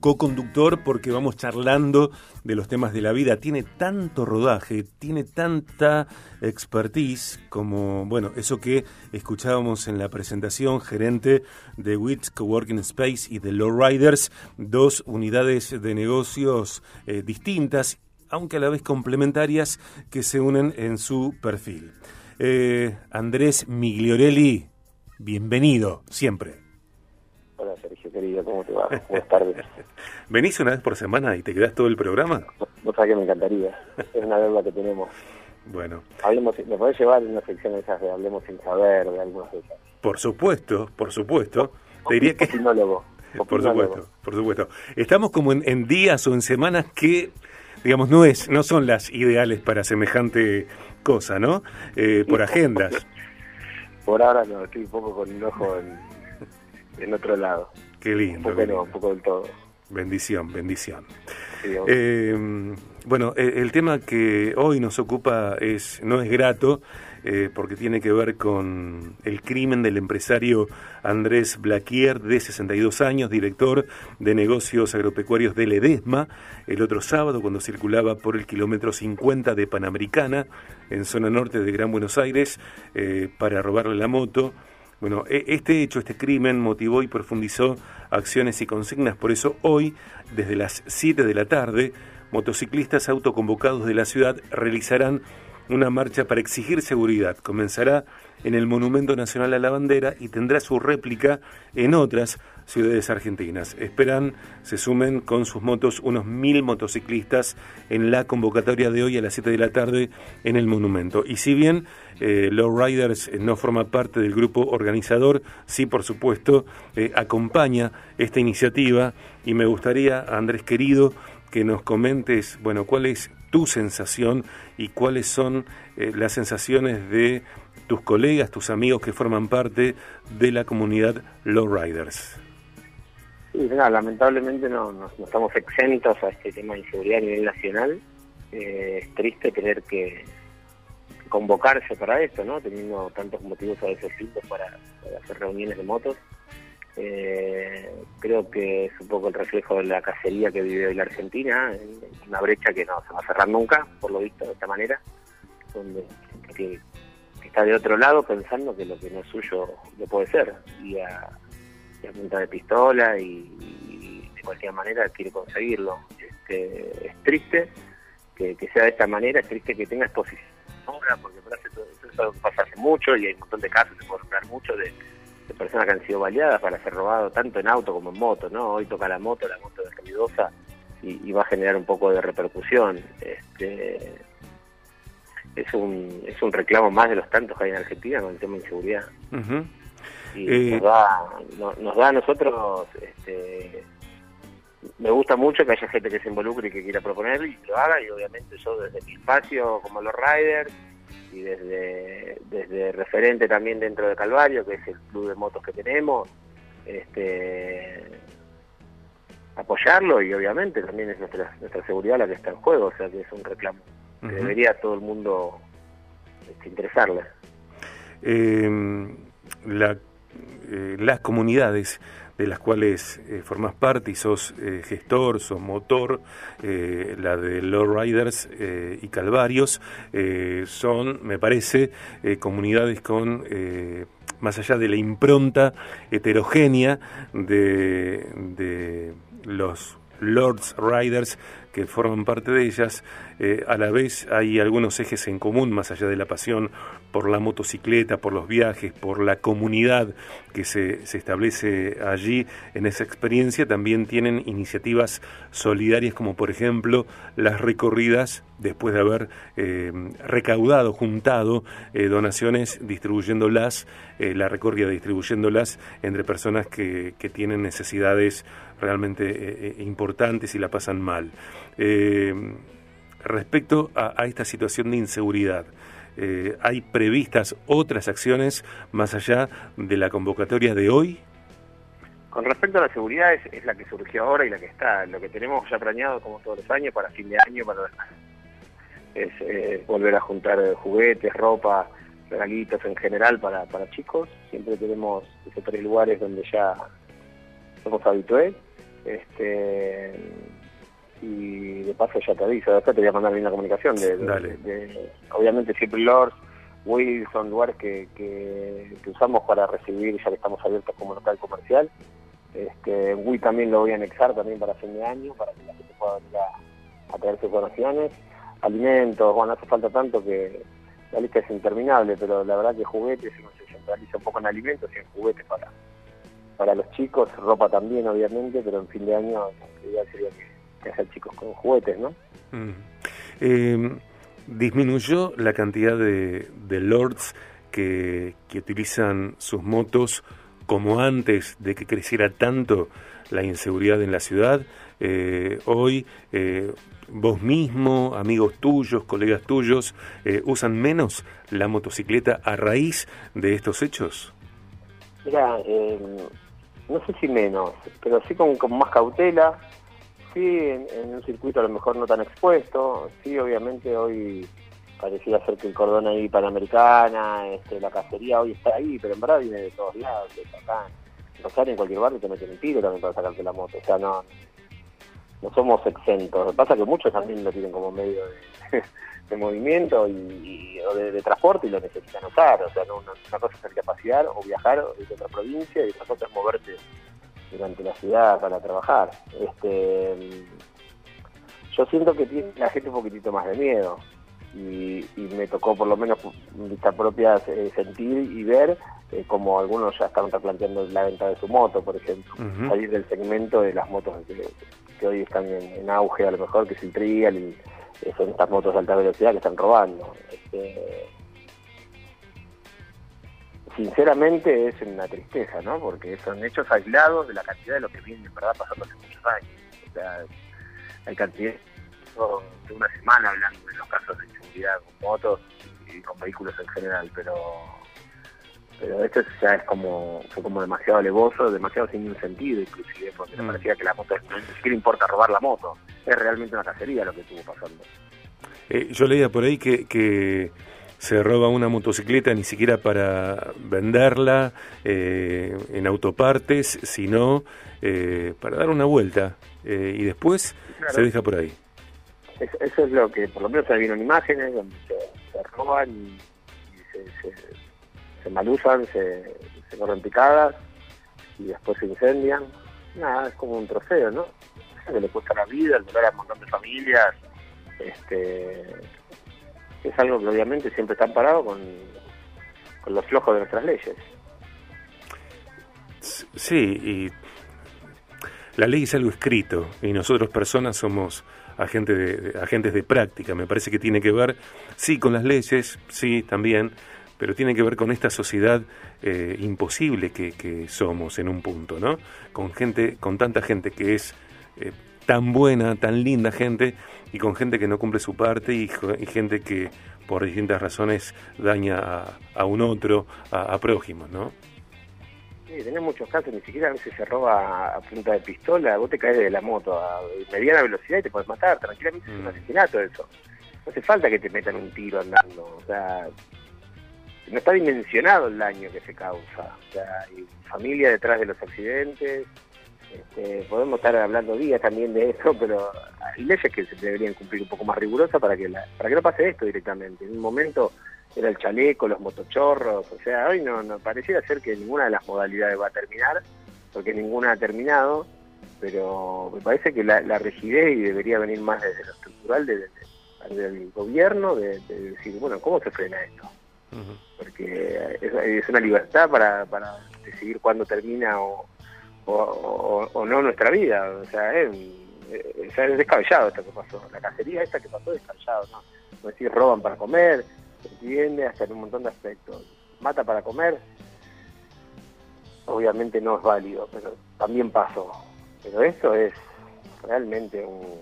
co-conductor porque vamos charlando de los temas de la vida. Tiene tanto rodaje, tiene tanta expertise como, bueno, eso que escuchábamos en la presentación, gerente de WITS Coworking Space y de Lowriders, dos unidades de negocios eh, distintas, aunque a la vez complementarias, que se unen en su perfil. Eh, Andrés Migliorelli, bienvenido, siempre. Querido, ¿cómo te va? Buenas tardes. ¿Venís una vez por semana y te quedás todo el programa? No sabes que me encantaría. Es una deuda que tenemos. Bueno. Hablemos, ¿Me podés llevar una sección de esas de Hablemos sin saber, de algunas de esas? Por supuesto, por supuesto. Te diría que... Opinólogo. Por supuesto, por supuesto. Estamos como en, en, días o en semanas que, digamos, no es, no son las ideales para semejante cosa, ¿no? Eh, por agendas. Por ahora no, estoy un poco con un ojo en, en otro lado. Qué lindo. Un poco no, un poco del todo. Bendición, bendición. Sí, eh, bueno, el tema que hoy nos ocupa es no es grato eh, porque tiene que ver con el crimen del empresario Andrés Blaquier, de 62 años, director de negocios agropecuarios de Ledesma, el otro sábado cuando circulaba por el kilómetro 50 de Panamericana, en zona norte de Gran Buenos Aires, eh, para robarle la moto. Bueno, e, este hecho, este crimen motivó y profundizó acciones y consignas, por eso hoy, desde las 7 de la tarde, motociclistas autoconvocados de la ciudad realizarán una marcha para exigir seguridad. Comenzará en el Monumento Nacional a la Bandera y tendrá su réplica en otras ciudades argentinas. Esperan se sumen con sus motos unos mil motociclistas en la convocatoria de hoy a las 7 de la tarde en el monumento. Y si bien eh, Low Riders no forma parte del grupo organizador, sí, por supuesto, eh, acompaña esta iniciativa y me gustaría, Andrés querido, que nos comentes, bueno, cuál es tu sensación y cuáles son eh, las sensaciones de tus colegas, tus amigos que forman parte de la comunidad Lowriders. Sí, lamentablemente no, no, estamos exentos a este tema de inseguridad a nivel nacional. Eh, es triste tener que convocarse para esto, ¿no? Teniendo tantos motivos a veces para, para hacer reuniones de motos. Eh, creo que es un poco el reflejo de la cacería que vive hoy la Argentina, una brecha que no se va a cerrar nunca, por lo visto de esta manera, donde está de otro lado pensando que lo que no es suyo lo puede ser, y a, punta de pistola y, de cualquier manera quiere conseguirlo. Este, es triste que, sea de esta manera, es triste que tenga exposición porque eso pasa hace mucho y hay un montón de casos, se puede hablar mucho de personas que han sido baleadas para ser robado tanto en auto como en moto, ¿no? Hoy toca la moto, la moto es ruidosa y, va a generar un poco de repercusión. Este, es un es un reclamo más de los tantos que hay en Argentina con el tema de inseguridad. Y eh, nos, da, nos da a nosotros, este, me gusta mucho que haya gente que se involucre y que quiera proponer y lo haga, y obviamente yo desde mi espacio, como los riders, y desde, desde referente también dentro de Calvario, que es el club de motos que tenemos, este, apoyarlo y obviamente también es nuestra, nuestra seguridad la que está en juego, o sea que es un reclamo que debería todo el mundo este, interesarle. Eh, la, eh, las comunidades de las cuales eh, formas parte y sos eh, gestor, sos motor, eh, la de Low Riders y Calvarios, son, me parece, comunidades con, más allá de la impronta heterogénea de los Lords Riders que forman parte de ellas, a la vez hay algunos ejes en común, más allá de la pasión por la motocicleta, por los viajes, por la comunidad que se, se, establece allí en esa experiencia, también tienen iniciativas solidarias como por ejemplo las recorridas después de haber eh, recaudado, juntado eh, donaciones, distribuyéndolas, eh, la recorrida distribuyéndolas entre personas que, que tienen necesidades realmente importantes y la pasan mal. respecto a, a esta situación de inseguridad, eh, ¿Hay previstas otras acciones más allá de la convocatoria de hoy? Con respecto a la seguridad, es, la que surgió ahora y la que está. Lo que tenemos ya planeado, como todos los años, para fin de año, para es eh, volver a juntar juguetes, ropa, regalitos en general para, para chicos. Siempre tenemos esos tres lugares donde ya somos habitués. Este, y de paso ya te aviso, después te voy a mandar bien la comunicación. De, obviamente siempre Lords, Will son lugares que, que, usamos para recibir, ya que estamos abiertos como local comercial. Este, Wii también lo voy a anexar también para fin de año, para que la gente pueda venir a, a traer sus donaciones. Alimentos, bueno, hace falta tanto que la lista es interminable, pero la verdad que juguetes uno se centraliza un poco en alimentos y en juguetes para, para los chicos, ropa también obviamente, pero en fin de año la idea sería que, haya chicos con juguetes, ¿no? Mm. Em, disminuyó la cantidad de, de lords que, que utilizan sus motos como antes de que creciera tanto la inseguridad en la ciudad. Eh, hoy eh, vos mismo, amigos tuyos, colegas tuyos, eh, usan menos la motocicleta a raíz de estos hechos? Mira, no sé si menos, pero sí con, más cautela, sí en, un circuito a lo mejor no tan expuesto, sí obviamente hoy pareciera ser que el cordón ahí panamericana, este, la cacería hoy está ahí, pero en verdad viene de todos lados, de acá. En Rosario, en cualquier barrio te meten un tiro también para sacarte la moto, o sea, no, no somos exentos. Lo que pasa es que muchos también lo tienen como medio de, movimiento y, o de, transporte y lo necesitan usar. O sea, no, una, cosa es a pasear o viajar de otra provincia y otra cosa es moverte durante la ciudad para trabajar. Este, yo siento que tiene la gente un poquitito más de miedo y, me tocó por lo menos en vista propia eh, sentir y ver eh, como algunos ya están replanteando la venta de su moto, por ejemplo, salir del segmento de las motos que, que hoy están en, auge a lo mejor, que es el trial y eh, son estas motos de alta velocidad que están robando. Este, sinceramente es una tristeza, ¿no? Porque son hechos aislados de la cantidad de lo que viene en verdad pasando hace muchos años. O sea, hay cantidad de una semana hablando de los casos de inseguridad con motos y con vehículos en general, pero pero esto ya es como fue como demasiado alevoso, demasiado sin un sentido inclusive, porque me mm. parecía que la moto no ni siquiera importa robar la moto, es realmente una cacería lo que estuvo pasando. Eh, yo leía por ahí que, que se roba una motocicleta ni siquiera para venderla eh, en autopartes, sino eh, para dar una vuelta y después se deja por ahí. eso es lo que por lo menos se vieron imágenes donde se, roban y, se se malusan, se, se corren picadas y después se incendian. Nada, es como un trofeo, ¿no? Que le cuesta la vida, el dolor a un montón de familias. Este, es algo que obviamente siempre está amparado con, con los flojos de nuestras leyes. Sí, y la ley es algo escrito y nosotros personas somos agentes de, agentes de práctica. Me parece que tiene que ver, sí, con las leyes, sí, también, pero tiene que ver con esta sociedad eh, imposible que, somos en un punto, ¿no? Con gente, con tanta gente que es eh, tan buena, tan linda gente, y con gente que no cumple su parte y, gente que por distintas razones daña a, un otro, a, a, prójimos, ¿no? Sí, tenés muchos casos, ni siquiera a veces se roba a punta de pistola, vos te caes de la moto a mediana velocidad y te puedes matar, tranquilamente es un mm. asesinato eso. No hace falta que te metan un tiro andando, o sea, no está dimensionado el daño que se causa. O sea, hay familia detrás de los accidentes. Este, podemos estar hablando días también de eso, pero hay leyes que se deberían cumplir un poco más rigurosas para que para que no pase esto directamente. En un momento era el chaleco, los motochorros, o sea, hoy no, no pareciera ser que ninguna de las modalidades va a terminar, porque ninguna ha terminado, pero me parece que la, rigidez y debería venir más desde lo estructural del gobierno, de decir, bueno, ¿cómo se frena esto? porque es, una libertad para, para decidir cuándo termina o, o, no nuestra vida. O sea, es, es, descabellado esto que pasó. La cacería esta que pasó es descabellado, ¿no? No decir roban para comer, entiende hasta en un montón de aspectos. Mata para comer, obviamente no es válido, pero también pasó. Pero esto es realmente un,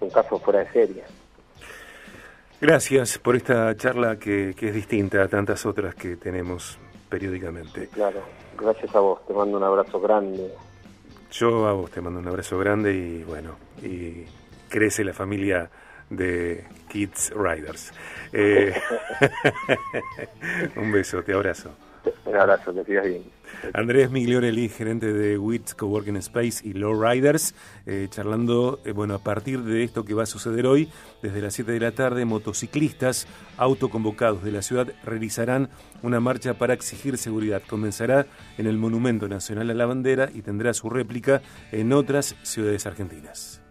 un caso fuera de serie. Gracias por esta charla que, es distinta a tantas otras que tenemos periódicamente. claro, gracias a vos, te mando un abrazo grande. Yo a vos te mando un abrazo grande y bueno, y crece la familia de Kids Riders. Eh, un beso, te abrazo. Un abrazo, que sigas bien. Andrés Migliorelli, gerente de WITS Coworking Space y Low Riders, eh, charlando, eh, bueno, a partir de esto que va a suceder hoy, desde las 7 de la tarde, motociclistas autoconvocados de la ciudad realizarán una marcha para exigir seguridad. Comenzará en el Monumento Nacional a la Bandera y tendrá su réplica en otras ciudades argentinas.